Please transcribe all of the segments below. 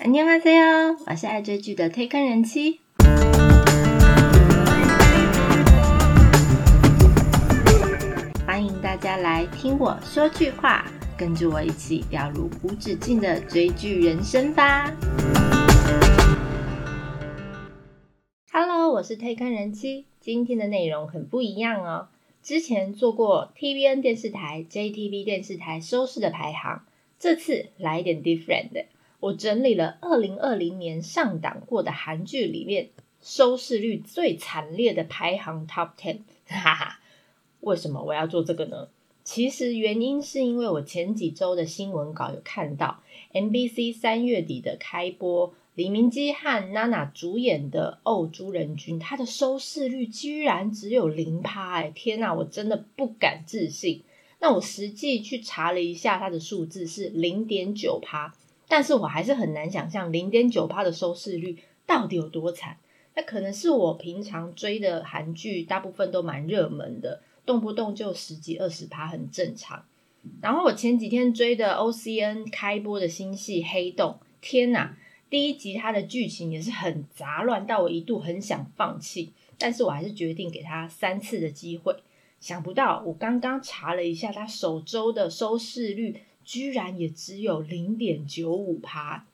안녕하세요，我是爱追剧的推坑人妻。欢迎大家来听我说句话，跟着我一起掉入无止境的追剧人生吧。Hello，我是推坑人妻。今天的内容很不一样哦。之前做过 TVN 电视台、JTV 电视台收视的排行，这次来一点 different 的。 我整理了二零二零年上档过的韩剧里面收视率最惨烈的排行 Top Ten，哈哈。为什么我要做这个呢？其实原因是因为我前几周的新闻稿有看到 MBC 三月底的开播，李明基和娜娜主演的《哦朱人君》，它的收视率居然只有零趴！哎，天哪，我真的不敢置信。那我实际去查了一下，它的数字是零点九趴，但是我还是很难想象零点九趴的收视率到底有多惨。那可能是我平常追的韩剧大部分都蛮热门的。动不动就十几二十趴很正常。然后我前几天追的 O C N 开播的新戏《黑洞》，天哪！第一集它的剧情也是很杂乱，到我一度很想放弃，但是我还是决定给他三次的机会。想不到我刚刚查了一下，它首周的收视率居然也只有零点九五趴。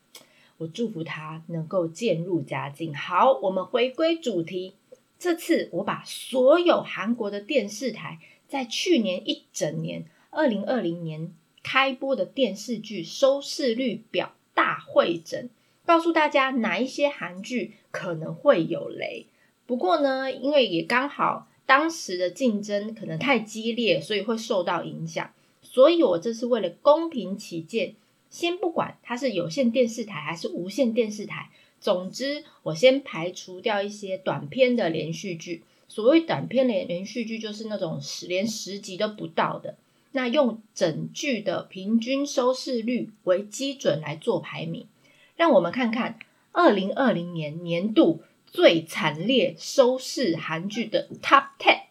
我祝福他能够渐入佳境。好，我们回归主题。这次我把所有韩国的电视台在去年一整年二零二零年开播的电视剧收视率表大会诊，告诉大家哪一些韩剧可能会有雷。不过呢，因为也刚好当时的竞争可能太激烈，所以会受到影响。所以我这是为了公平起见，先不管它是有线电视台还是无线电视台。总之，我先排除掉一些短片的连续剧。所谓短片连连续剧，就是那种十连十集都不到的。那用整剧的平均收视率为基准来做排名，让我们看看二零二零年年度最惨烈收视韩剧的 Top Ten。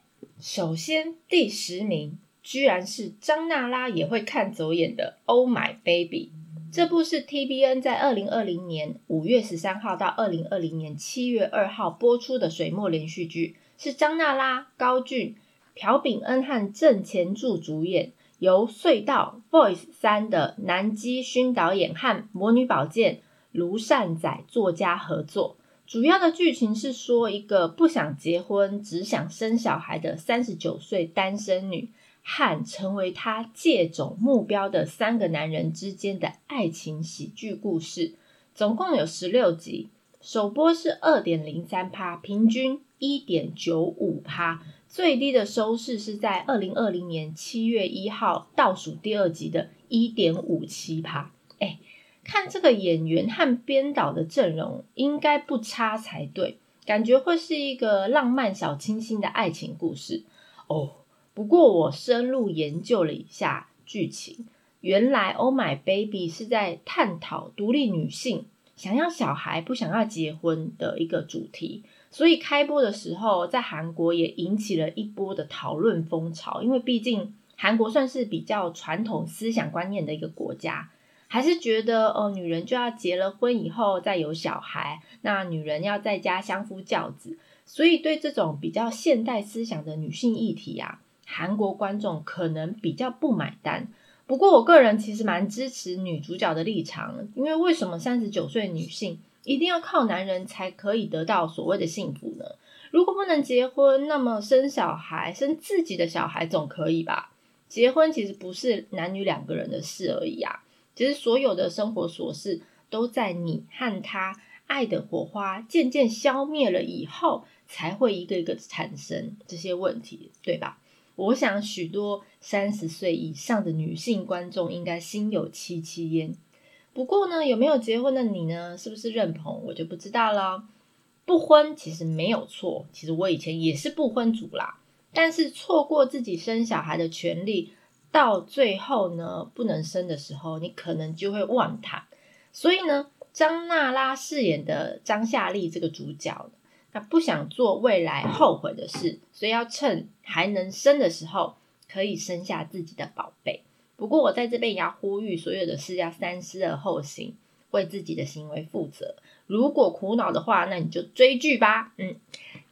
首先，第十名居然是张娜拉也会看走眼的《Oh My Baby》。这部是 TBN 在二零二零年五月十三号到二零二零年七月二号播出的水墨连续剧，是张娜拉、高俊、朴炳恩和郑前柱主演，由隧道 Voice 三的南基勋导演和魔女宝剑卢善宰作家合作。主要的剧情是说，一个不想结婚、只想生小孩的三十九岁单身女。和成为他借种目标的三个男人之间的爱情喜剧故事，总共有十六集，首播是二点零三趴，平均一点九五趴，最低的收视是在二零二零年七月一号倒数第二集的一点五七趴。哎，看这个演员和编导的阵容，应该不差才对，感觉会是一个浪漫小清新的爱情故事哦。不过我深入研究了一下剧情，原来《Oh My Baby》是在探讨独立女性想要小孩不想要结婚的一个主题，所以开播的时候在韩国也引起了一波的讨论风潮。因为毕竟韩国算是比较传统思想观念的一个国家，还是觉得哦，女人就要结了婚以后再有小孩，那女人要在家相夫教子，所以对这种比较现代思想的女性议题啊。韩国观众可能比较不买单，不过我个人其实蛮支持女主角的立场，因为为什么三十九岁女性一定要靠男人才可以得到所谓的幸福呢？如果不能结婚，那么生小孩，生自己的小孩总可以吧？结婚其实不是男女两个人的事而已啊，其实所有的生活琐事都在你和他爱的火花渐渐消灭了以后，才会一个一个产生这些问题，对吧？我想许多三十岁以上的女性观众应该心有戚戚焉。不过呢，有没有结婚的你呢？是不是认同我就不知道了。不婚其实没有错，其实我以前也是不婚族啦。但是错过自己生小孩的权利，到最后呢不能生的时候，你可能就会忘他。所以呢，张娜拉饰演的张夏丽这个主角。他不想做未来后悔的事，所以要趁还能生的时候，可以生下自己的宝贝。不过我在这边也要呼吁所有的事要三思而后行。为自己的行为负责。如果苦恼的话，那你就追剧吧。嗯，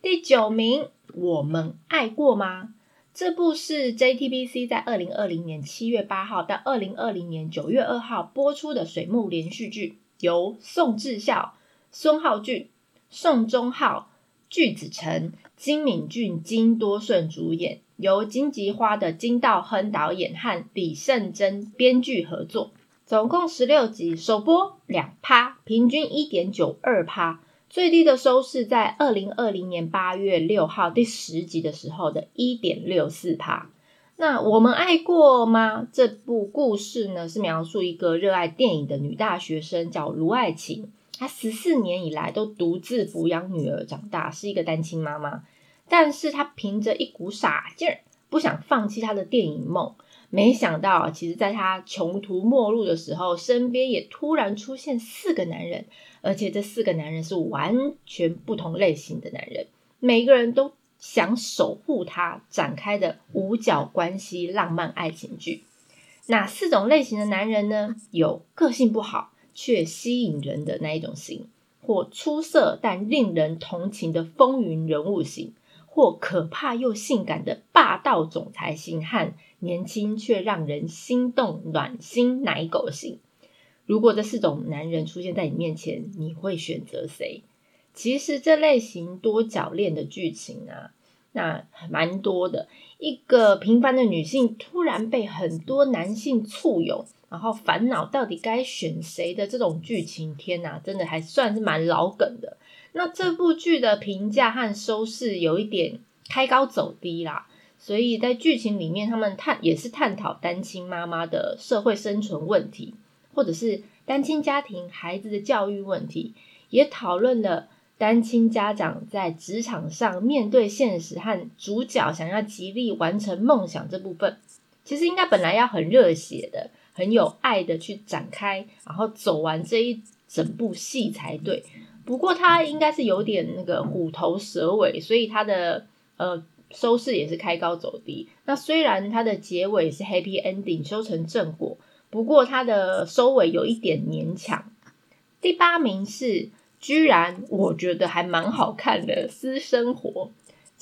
第九名，我们爱过吗？这部是 JTBC 在二零二零年七月八号到二零二零年九月二号播出的水木连续剧，由宋智孝、孙浩俊、宋忠浩、具子成、金敏俊、金多顺主演，由金吉花的金道亨导演和李胜珍编剧合作，总共十六集，首播两趴，平均一点九二趴。最低的收视在二零二零年八月六号第十集的时候的一点六四趴。那我们爱过吗？这部故事呢是描述一个热爱电影的女大学生，叫卢爱琴。她十四年以来都独自抚养女儿长大，是一个单亲妈妈。但是她凭着一股傻劲儿，不想放弃她的电影梦。没想到，其实在她穷途末路的时候，身边也突然出现四个男人。而且这四个男人是完全不同类型的男人，每个人都想守护他展开的五角关系浪漫爱情剧。哪四种类型的男人呢？有个性不好却吸引人的那一种型，或出色但令人同情的风云人物型，或可怕又性感的霸道总裁型，和年轻却让人心动暖心奶狗型。如果这四种男人出现在你面前，你会选择谁？其实这类型多角恋的剧情啊，那蛮多的。一个平凡的女性突然被很多男性簇拥，然后烦恼到底该选谁的这种剧情，天哪，真的还算是蛮老梗的。那这部剧的评价和收视有一点开高走低啦，所以在剧情里面，他们探也是探讨单亲妈妈的社会生存问题。或者是单亲家庭孩子的教育问题，也讨论了单亲家长在职场上面对现实和主角想要极力完成梦想这部分，其实应该本来要很热血的、很有爱的去展开，然后走完这一整部戏才对。不过它应该是有点那个虎头蛇尾，所以它的呃收视也是开高走低。那虽然它的结尾是 happy ending，修成正果。不过它的收尾有一点勉强。第八名是，居然我觉得还蛮好看的《私生活》。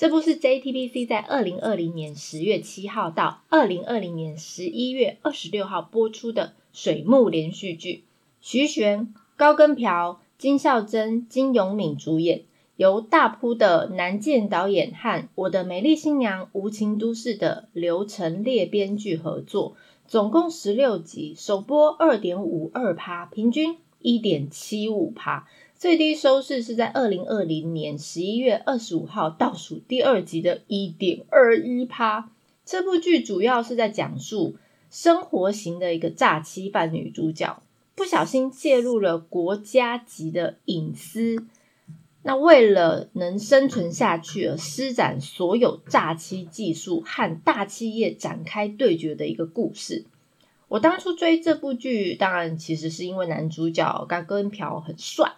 这部是 JTBC 在二零二零年十月七号到二零二零年十一月二十六号播出的水木连续剧，徐玄、高根朴、金孝珍、金永敏主演，由大扑的南健导演和我的美丽新娘无情都市的刘成烈编剧合作。总共十六集，首播二点五二趴，平均一点七五趴，最低收视是在二零二零年十一月二十五号倒数第二集的一点二一趴。这部剧主要是在讲述生活型的一个诈欺犯女主角，不小心介入了国家级的隐私。那为了能生存下去而施展所有诈欺技术和大企业展开对决的一个故事。我当初追这部剧，当然其实是因为男主角高跟朴很帅。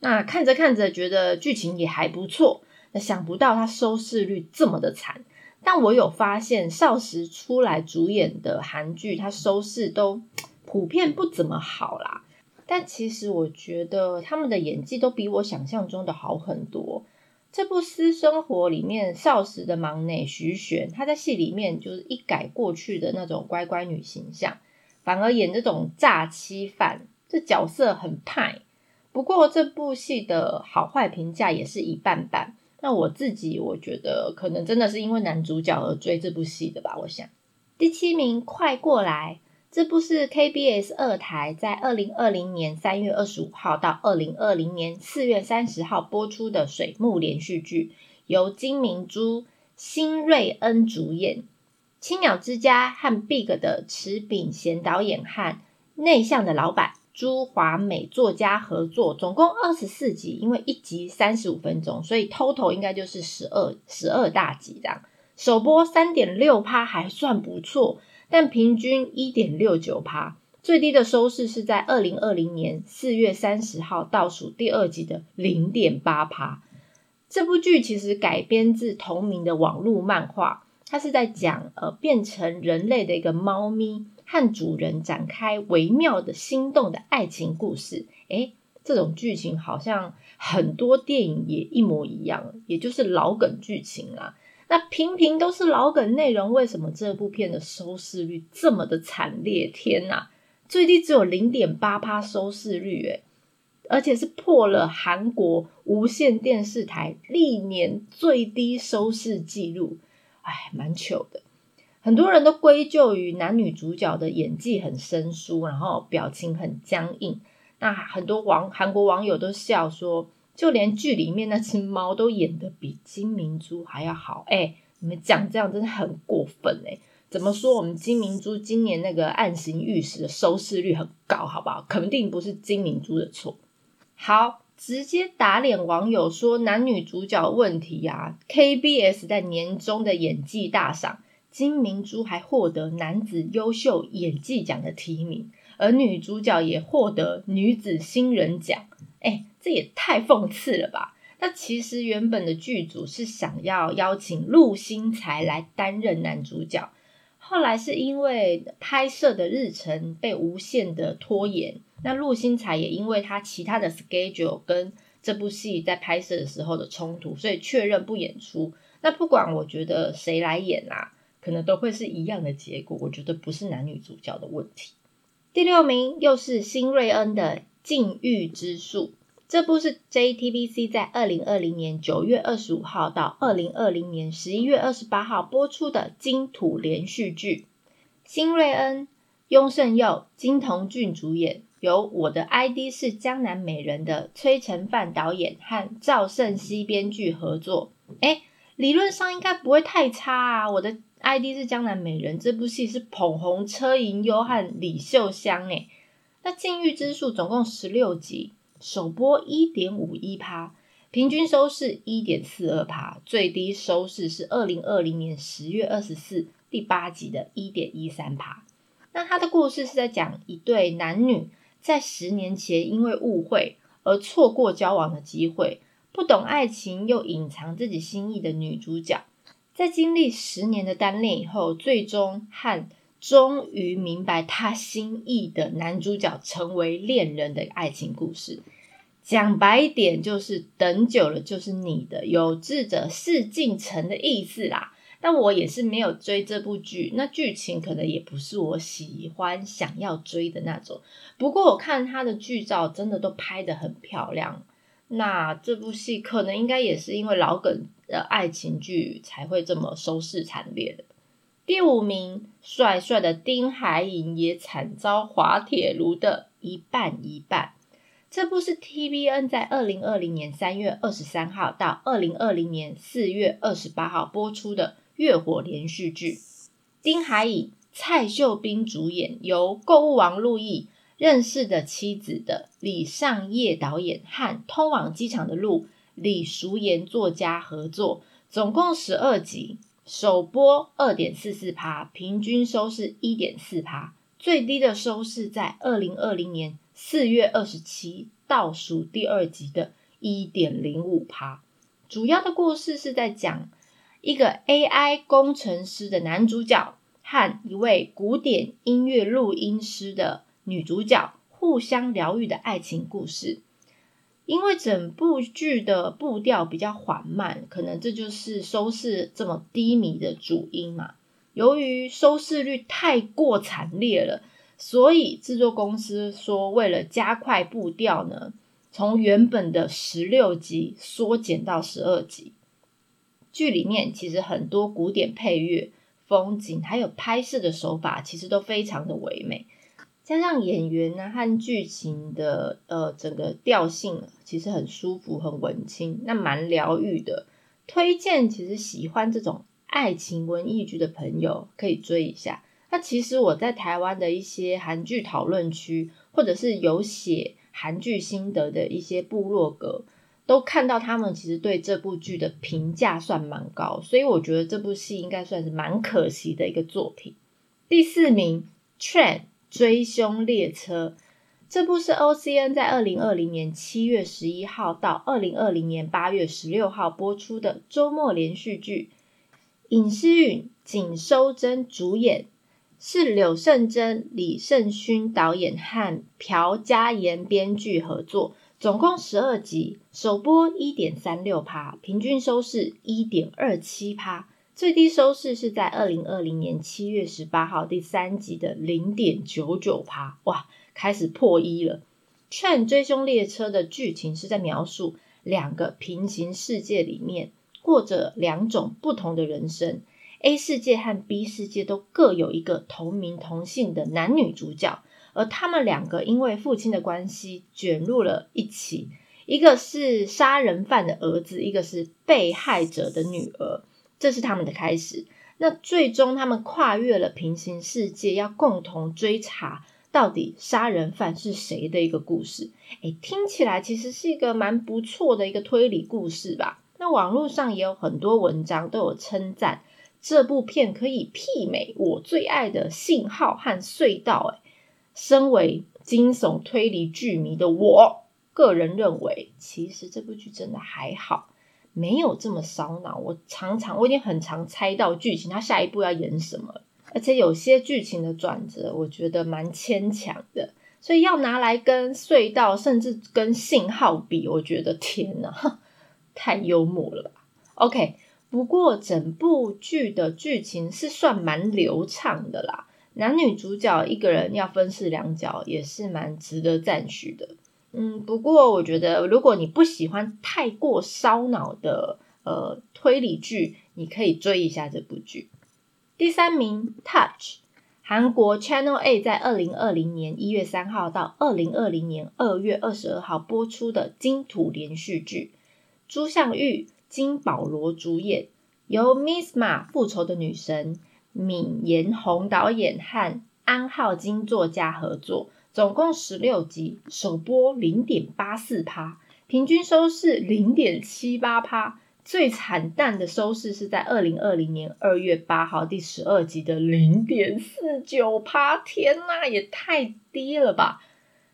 那看着看着觉得剧情也还不错，那想不到他收视率这么的惨。但我有发现少时出来主演的韩剧，它收视都普遍不怎么好啦。但其实我觉得他们的演技都比我想象中的好很多。这部《私生活》里面，少时的忙内徐玄，他在戏里面就是一改过去的那种乖乖女形象，反而演这种诈欺犯，这角色很派。不过这部戏的好坏评价也是一半半。那我自己我觉得可能真的是因为男主角而追这部戏的吧。我想第七名，快过来。这部是 KBS 二台在二零二零年三月二十五号到二零二零年四月三十号播出的水木连续剧，由金明珠、辛瑞恩主演，青鸟之家和 Big 的池秉贤导演和内向的老板朱华美作家合作，总共二十四集，因为一集三十五分钟，所以 total 应该就是十二十二大集这样。首播三点六趴，还算不错。但平均一点六九趴，最低的收视是在二零二零年四月三十号倒数第二集的零点八趴。这部剧其实改编自同名的网络漫画，它是在讲呃变成人类的一个猫咪和主人展开微妙的心动的爱情故事。诶，这种剧情好像很多电影也一模一样，也就是老梗剧情啊。那平平都是老梗内容，为什么这部片的收视率这么的惨烈？天哪，最低只有零点八趴收视率，诶而且是破了韩国无线电视台历年最低收视纪录，哎，蛮糗的。很多人都归咎于男女主角的演技很生疏，然后表情很僵硬。那很多网韩国网友都笑说，就连剧里面那只猫都演的比金明珠还要好。哎，你们讲这样真的很过分哎！怎么说我们金明珠今年那个《暗行御史》的收视率很高，好不好？肯定不是金明珠的错。好，直接打脸网友说男女主角问题呀！KBS 在年终的演技大赏，金明珠还获得男子优秀演技奖的提名，而女主角也获得女子新人奖。哎，这也太讽刺了吧！那其实原本的剧组是想要邀请陆星材来担任男主角，后来是因为拍摄的日程被无限的拖延。那陆星材也因为他其他的 schedule 跟这部戏在拍摄的时候的冲突，所以确认不演出。那不管我觉得谁来演啦，可能都会是一样的结果。我觉得不是男女主角的问题。第六名又是新瑞恩的《禁欲之术》，这部是 JTBC 在二零二零年九月二十五号到二零二零年十一月二十八号播出的金土连续剧。新瑞恩、雍胜佑、金童俊主演。由我的 ID 是江南美人的崔成范导演和赵胜熙编剧合作，哎，理论上应该不会太差啊。我的 ID 是江南美人这部戏是捧红车银优和李秀香，诶，那禁欲之术总共十六集，首播一点五一趴，平均收视一点四二趴，最低收视是二零二零年十月二十四第八集的一点一三趴。那他的故事是在讲一对男女。在十年前，因为误会而错过交往的机会，不懂爱情又隐藏自己心意的女主角，在经历十年的单恋以后，最终和终于明白他心意的男主角成为恋人的爱情故事。讲白一点，就是等久了就是你的，有志者事竟成的意思啦。但我也是没有追这部剧，那剧情可能也不是我喜欢想要追的那种。不过我看他的剧照真的都拍得很漂亮，那这部戏可能应该也是因为老梗的爱情剧才会这么收视惨烈的。第五名，帅帅的丁海寅也惨遭滑铁卢的一半一半。这部是 TVN 在二零二零年三月二十三号到二零二零年四月二十八号播出的。月火连续剧，丁海寅、蔡秀彬主演，由购物王陆毅认识的妻子的李尚业导演和通往机场的路李淑妍作家合作，总共十二集，首播二点四四趴，平均收视一点四趴，最低的收视在二零二零年四月二十七倒数第二集的一点零五趴。主要的故事是在讲。一个 AI 工程师的男主角和一位古典音乐录音师的女主角互相疗愈的爱情故事。因为整部剧的步调比较缓慢，可能这就是收视这么低迷的主因嘛。由于收视率太过惨烈了，所以制作公司说，为了加快步调呢，从原本的十六集缩减到十二集。剧里面其实很多古典配乐、风景，还有拍摄的手法，其实都非常的唯美。加上演员呢和剧情的呃整个调性，其实很舒服、很文青，那蛮疗愈的。推荐其实喜欢这种爱情文艺剧的朋友可以追一下。那其实我在台湾的一些韩剧讨论区，或者是有写韩剧心得的一些部落格。都看到他们其实对这部剧的评价算蛮高，所以我觉得这部戏应该算是蛮可惜的一个作品。第四名《Train 追凶列车》这部是 OCN 在二零二零年七月十一号到二零二零年八月十六号播出的周末连续剧，尹诗允、景收珍主演，是柳胜珍、李胜勋导演和朴嘉妍编剧合作，总共十二集，首播一点三六趴，平均收视一点二七趴，最低收视是在二零二零年七月十八号第三集的零点九九趴，哇，开始破一了。《劝追凶列车》的剧情是在描述两个平行世界里面过着两种不同的人生。A 世界和 B 世界都各有一个同名同姓的男女主角，而他们两个因为父亲的关系卷入了一起，一个是杀人犯的儿子，一个是被害者的女儿，这是他们的开始。那最终他们跨越了平行世界，要共同追查到底杀人犯是谁的一个故事。诶，听起来其实是一个蛮不错的一个推理故事吧？那网络上也有很多文章都有称赞。这部片可以媲美我最爱的《信号》和《隧道》。哎，身为惊悚推理剧迷的我，个人认为，其实这部剧真的还好，没有这么烧脑。我常常，我已经很常猜到剧情，他下一步要演什么，而且有些剧情的转折，我觉得蛮牵强的。所以要拿来跟《隧道》甚至跟《信号》比，我觉得天哪，太幽默了吧？OK。不过，整部剧的剧情是算蛮流畅的啦。男女主角一个人要分饰两角，也是蛮值得赞许的。嗯，不过我觉得，如果你不喜欢太过烧脑的呃推理剧，你可以追一下这部剧。第三名《Touch》，韩国 Channel A 在二零二零年一月三号到二零二零年二月二十二号播出的金土连续剧，朱相玉。金保罗主演，由 Miss Ma 复仇的女神闵延红导演和安浩金作家合作，总共十六集，首播零点八四趴，平均收视零点七八趴，最惨淡的收视是在二零二零年二月八号第十二集的零点四九趴，天呐，也太低了吧！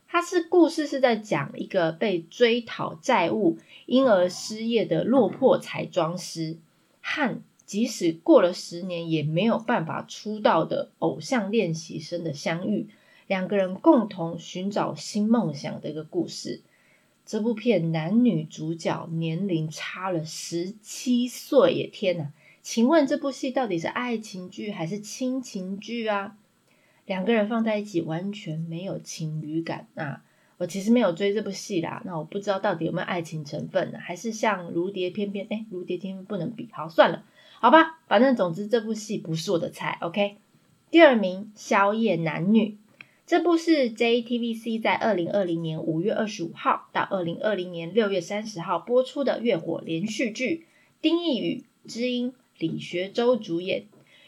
它是故事是在讲一个被追讨债务。因而失业的落魄彩妆师和即使过了十年也没有办法出道的偶像练习生的相遇，两个人共同寻找新梦想的一个故事。这部片男女主角年龄差了十七岁耶！天哪，请问这部戏到底是爱情剧还是亲情剧啊？两个人放在一起完全没有情侣感啊！我其实没有追这部戏啦，那我不知道到底有没有爱情成分呢？还是像《如蝶翩翩》？哎，《如蝶翩翩》不能比，好算了，好吧，反正总之这部戏不是我的菜。OK，第二名《宵夜男女》，这部是 JTBC 在二零二零年五月二十五号到二零二零年六月三十号播出的月火连续剧，丁义宇、知音、李学周主演，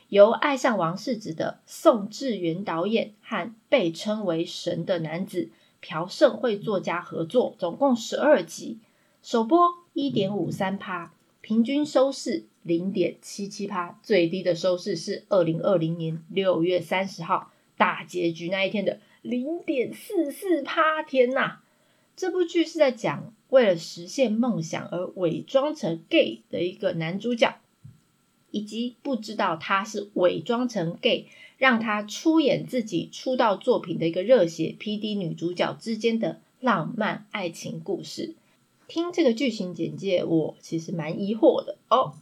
由爱上王世子的宋智元导演和被称为神的男子。朴胜惠作家合作，总共十二集，首播一点五三趴，平均收视零点七七趴，最低的收视是二零二零年六月三十号大结局那一天的零点四四趴。天呐，这部剧是在讲为了实现梦想而伪装成 gay 的一个男主角，以及不知道他是伪装成 gay。让他出演自己出道作品的一个热血 P.D 女主角之间的浪漫爱情故事。听这个剧情简介，我其实蛮疑惑的哦。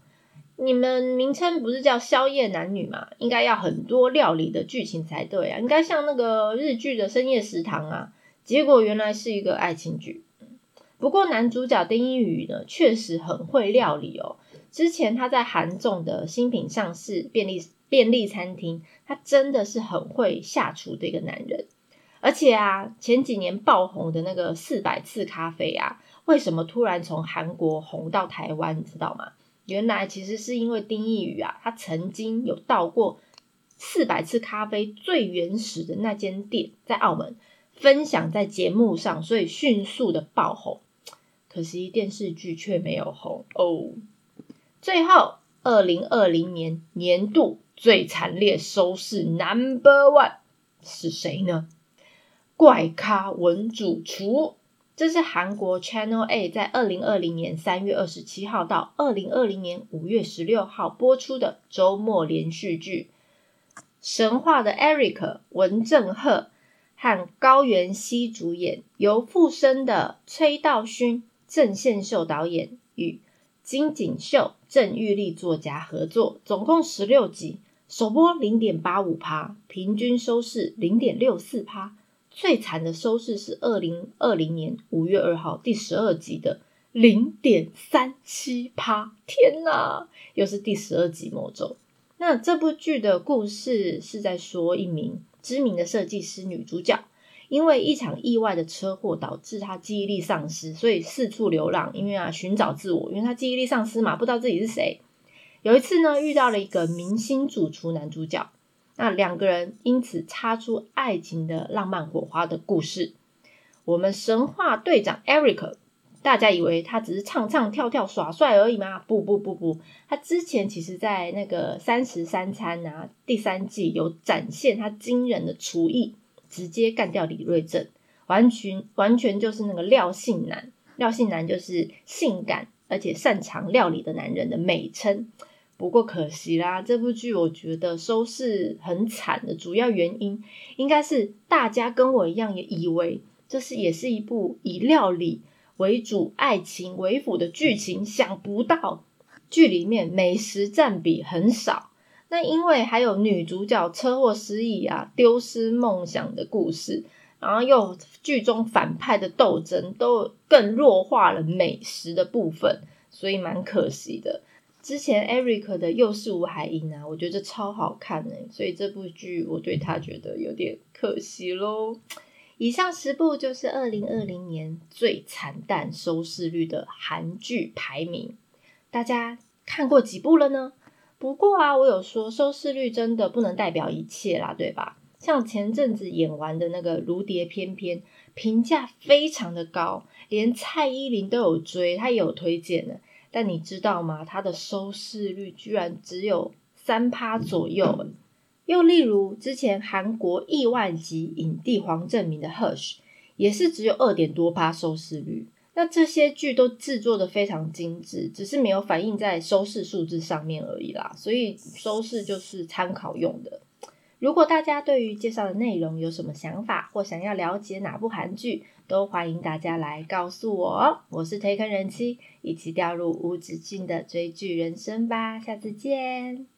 你们名称不是叫宵夜男女吗？应该要很多料理的剧情才对啊，应该像那个日剧的深夜食堂啊。结果原来是一个爱情剧。不过男主角丁一宇呢，确实很会料理哦。之前他在韩总的新品上市便利。便利餐厅，他真的是很会下厨的一个男人。而且啊，前几年爆红的那个四百次咖啡啊，为什么突然从韩国红到台湾？你知道吗？原来其实是因为丁义宇啊，他曾经有到过四百次咖啡最原始的那间店，在澳门分享在节目上，所以迅速的爆红。可惜电视剧却没有红哦。最后，二零二零年年度。最惨烈收视 Number One 是谁呢？怪咖文主厨，这是韩国 Channel A 在二零二零年三月二十七号到二零二零年五月十六号播出的周末连续剧。神话的 Eric 文正赫和高原希主演，由附身的崔道勋、郑宪秀导演与金景秀、郑玉丽作家合作，总共十六集，首播零点八五趴，平均收视零点六四趴。最惨的收视是二零二零年五月二号第十二集的零点三七趴。天哪，又是第十二集魔咒。那这部剧的故事是在说一名知名的设计师女主角，因为一场意外的车祸导致她记忆力丧失，所以四处流浪，因为啊寻找自我，因为她记忆力丧失嘛，不知道自己是谁。有一次呢，遇到了一个明星主厨男主角。那两个人因此擦出爱情的浪漫火花的故事。我们神话队长 Eric，大家以为他只是唱唱跳跳耍帅而已吗？不不不不，他之前其实在那个三十三餐啊第三季有展现他惊人的厨艺，直接干掉李瑞正，完全完全就是那个廖姓男。廖姓男就是性感而且擅长料理的男人的美称。不过可惜啦，这部剧我觉得收视很惨的主要原因，应该是大家跟我一样也以为这是也是一部以料理为主、爱情为辅的剧情，想不到剧里面美食占比很少。那因为还有女主角车祸失忆啊、丢失梦想的故事，然后又剧中反派的斗争，都更弱化了美食的部分，所以蛮可惜的。之前 Eric 的又是吴海英啊，我觉得超好看哎，所以这部剧我对他觉得有点可惜喽。以上十部就是二零二零年最惨淡收视率的韩剧排名，大家看过几部了呢？不过啊，我有说收视率真的不能代表一切啦，对吧？像前阵子演完的那个《如蝶翩翩》，评价非常的高，连蔡依林都有追，她也有推荐的。但你知道吗？它的收视率居然只有三趴左右。又例如之前韩国亿万级影帝黄正明的《Hush》，也是只有二点多趴收视率。那这些剧都制作的非常精致，只是没有反映在收视数字上面而已啦。所以收视就是参考用的。如果大家对于介绍的内容有什么想法，或想要了解哪部韩剧，都欢迎大家来告诉我哦。我是推坑人妻，一起掉入无止境的追剧人生吧。下次见。